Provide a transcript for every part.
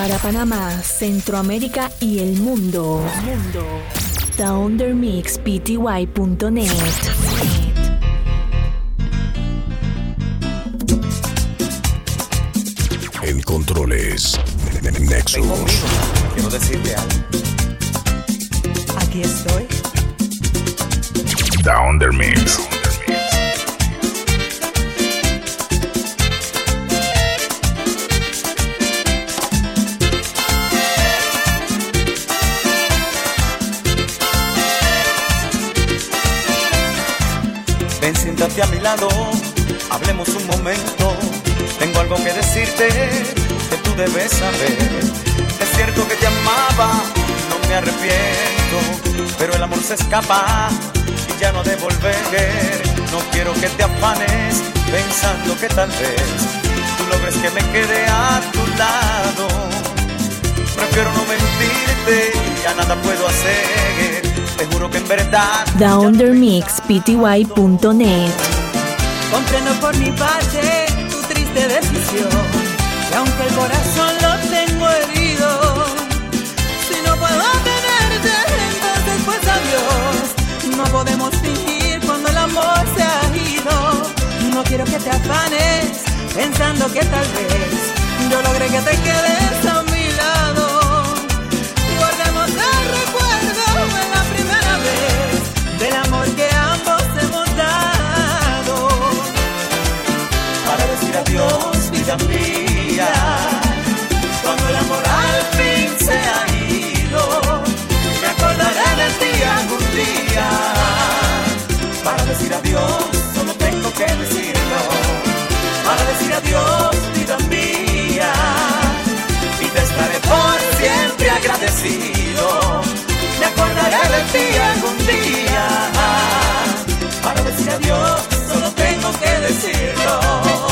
para Panamá, Centroamérica y el mundo. mundo. ThunderMixPty.net. En controles, Nexus. Quiero decirte algo. Aquí estoy. Down the Mix. A mi lado, hablemos un momento. Tengo algo que decirte que tú debes saber. Es cierto que te amaba, no me arrepiento, pero el amor se escapa y ya no de volver. No quiero que te afanes pensando que tal vez tú logres que me quede a tu lado. Prefiero no mentirte, ya nada puedo hacer. Te juro que en verdad. ThunderMixPty.net. Comprendo por mi parte tu triste decisión. Y aunque el corazón lo tengo herido, si no puedo tenerte, entonces pues adiós. No podemos fingir cuando el amor se ha ido. No quiero que te afanes pensando que tal vez yo logré que te quedes decirlo. Para decir adiós, vida mía. Y te estaré por siempre agradecido. Me acordaré de ti algún día. Para decir adiós, solo tengo que decirlo.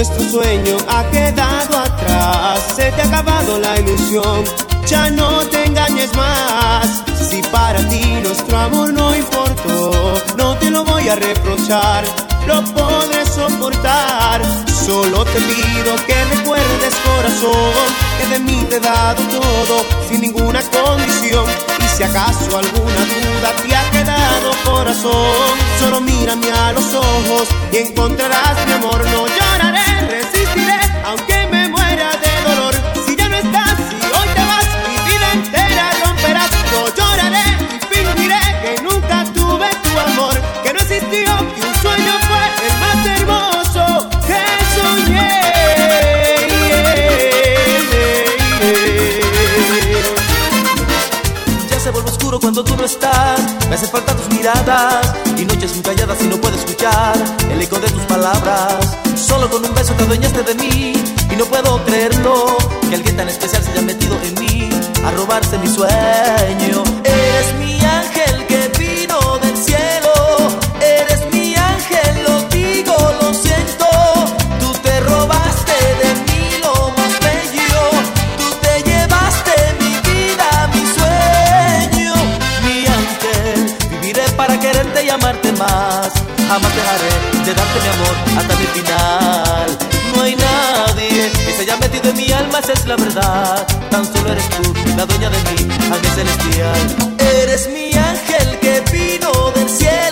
Nuestro sueño ha quedado atrás, se te ha acabado la ilusión, ya no te engañes más. Si para ti nuestro amor no importó, no te lo voy a reprochar, lo podré soportar. Solo te pido que recuerdes corazón, que de mí te he dado todo, sin ninguna condición. Y si acaso alguna duda te ha quedado corazón, solo mírame a los ojos y encontrarás mi amor. No lloraré, y noches muy calladas y no puedo escuchar el eco de tus palabras. Solo con un beso te adueñaste de mí y no puedo creerlo que alguien tan especial se haya metido en mí a robarse mi sueño. Quererte y amarte más. Jamás dejaré de darte mi amor hasta mi final. No hay nadie que se haya metido en mi alma, esa es la verdad. Tan solo eres tú, la dueña de mí, ángel celestial. Eres mi ángel que vino del cielo.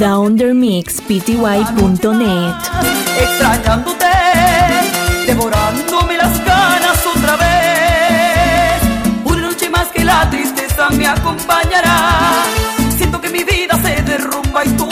downdermixpty.net. Extrañándote, devorándome las ganas otra vez. Una noche más que la tristeza me acompañará. Siento que mi vida se derrumba y tú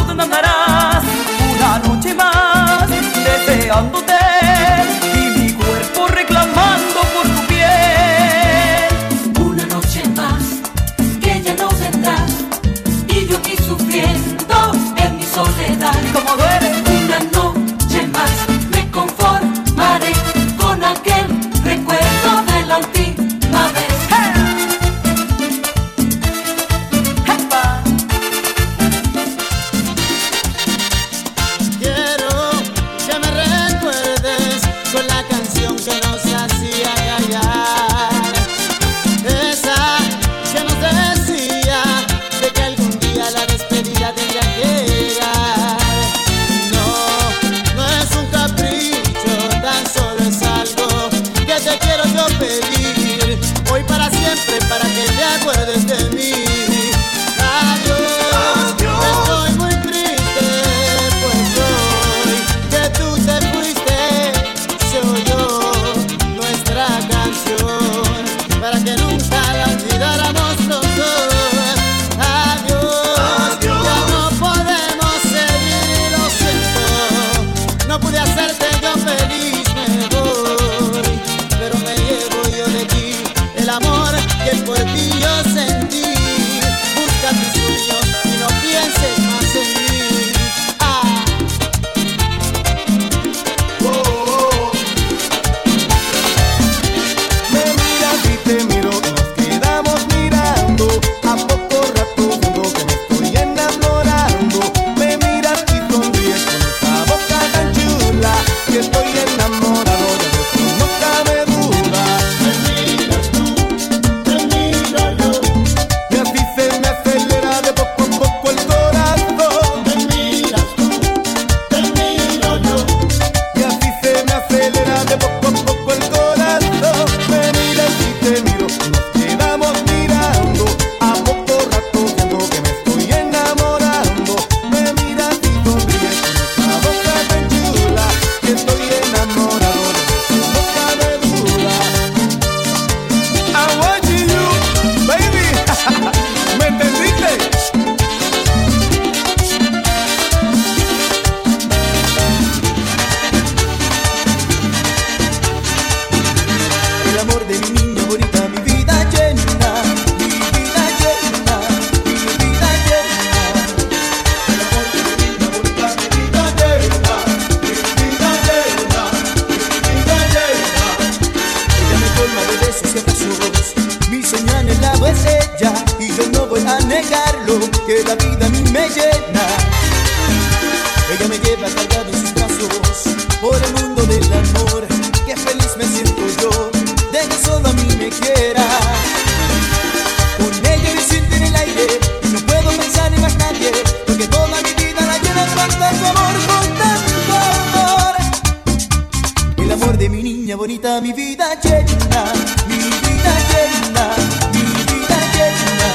Mi bonita mi vida llena, mi vida llena, mi vida llena.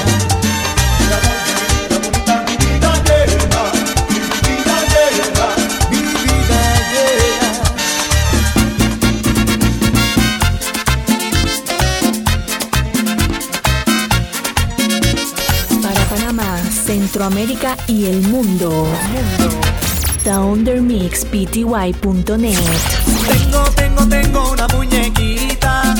Mi bonita mi vida llena, mi vida llena, mi vida llena. Para Panamá, Centroamérica y el mundo downdermixpty.net. Tengo, tengo, tengo una muñequita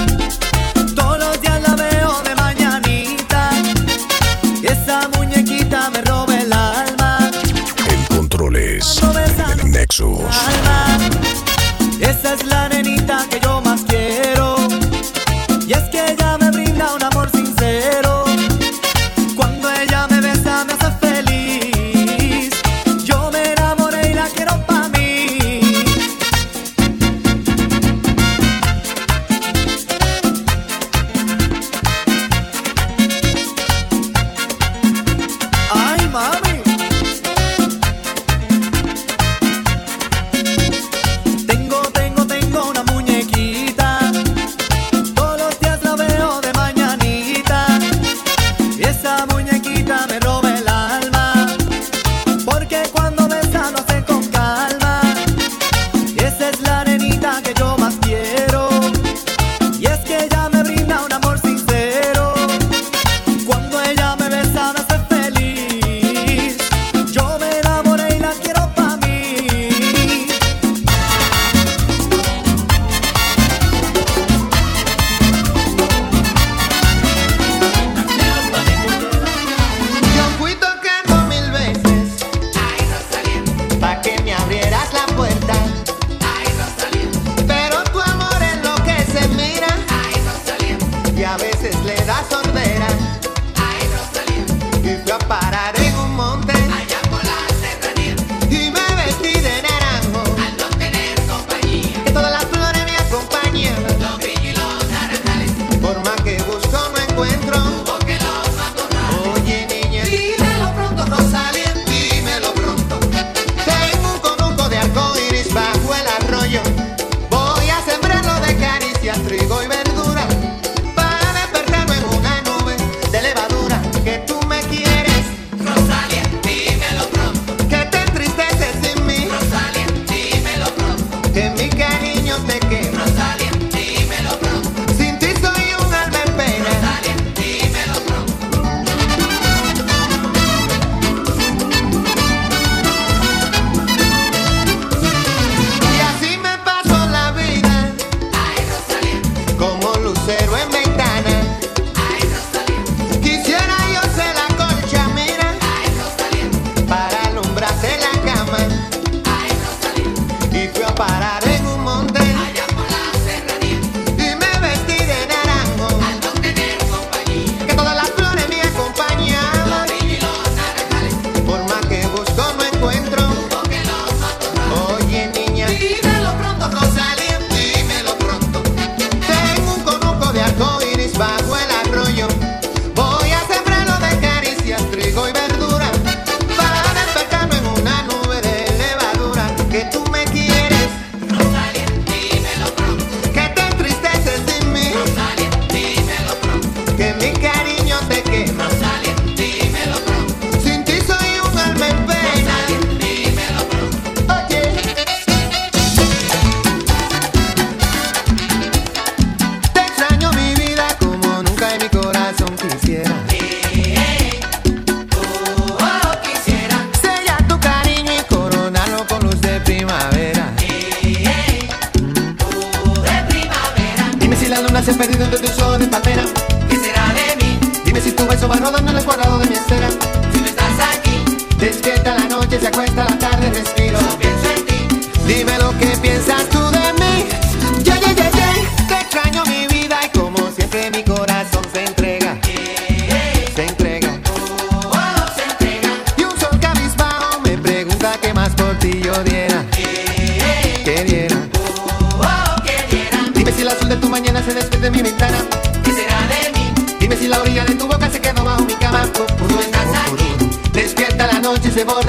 al cuadrado de mi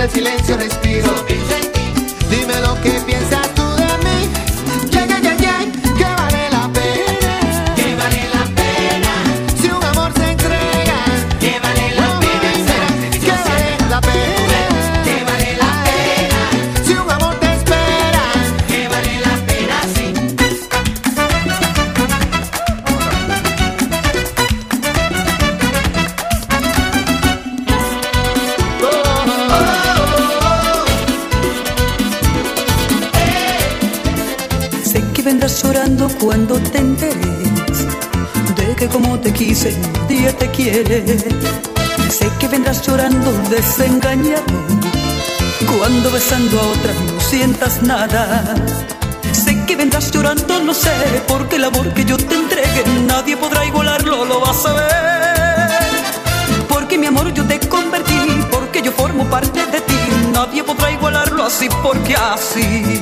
el silencio respiro. Sé que vendrás llorando desengañado cuando besando a otra no sientas nada. Sé que vendrás llorando, no sé, porque el amor que yo te entregue nadie podrá igualarlo, lo vas a ver. Porque mi amor yo te convertí, porque yo formo parte de ti, nadie podrá igualarlo así, porque así.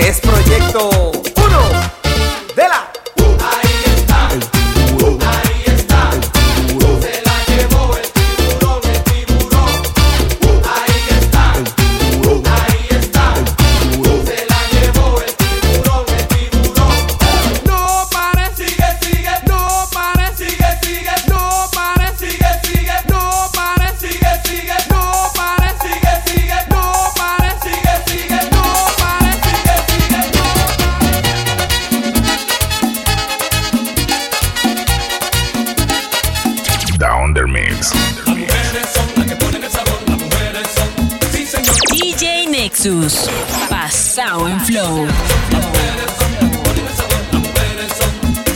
es proyecto. Pasado en Flow.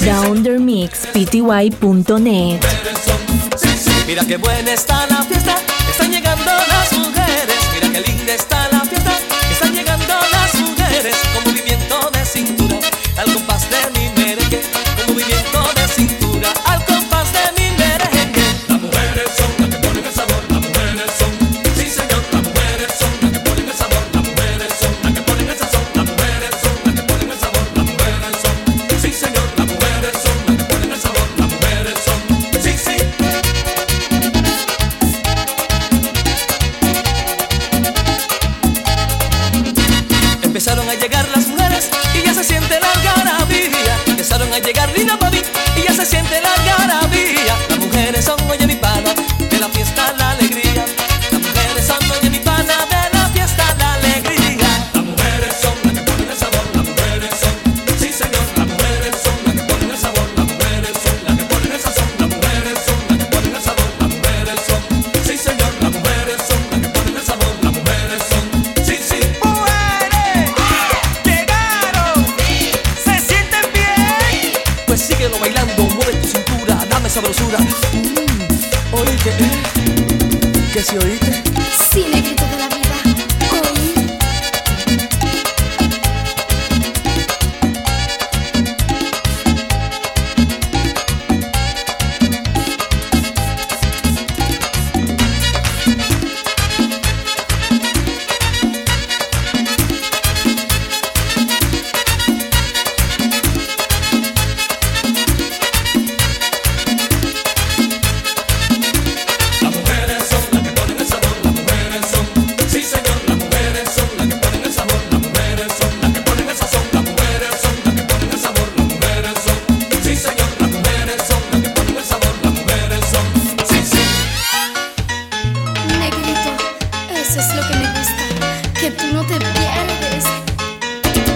Downdermixpty.net Mira qué buena está la fiesta, están llegando las mujeres. Mira qué linda está la fiesta, están llegando las mujeres. Con movimiento de cintura, al compás Empezaron a llegar las mujeres y ya se siente la vida. Empezaron a llegar Lina Pavi y ya se siente la vida. Las mujeres son, oye mi palo. que tú no te pierdes.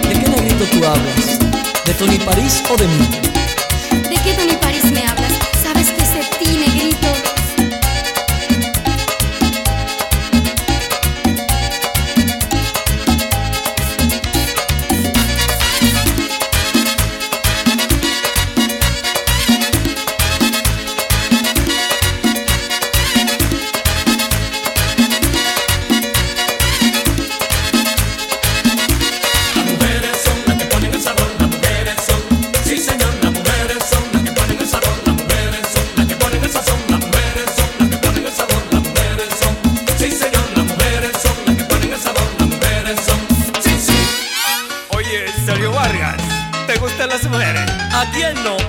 ¿De qué negrito tú hablas? ¿De Tony París o de mí? ¿De qué Tony París? No.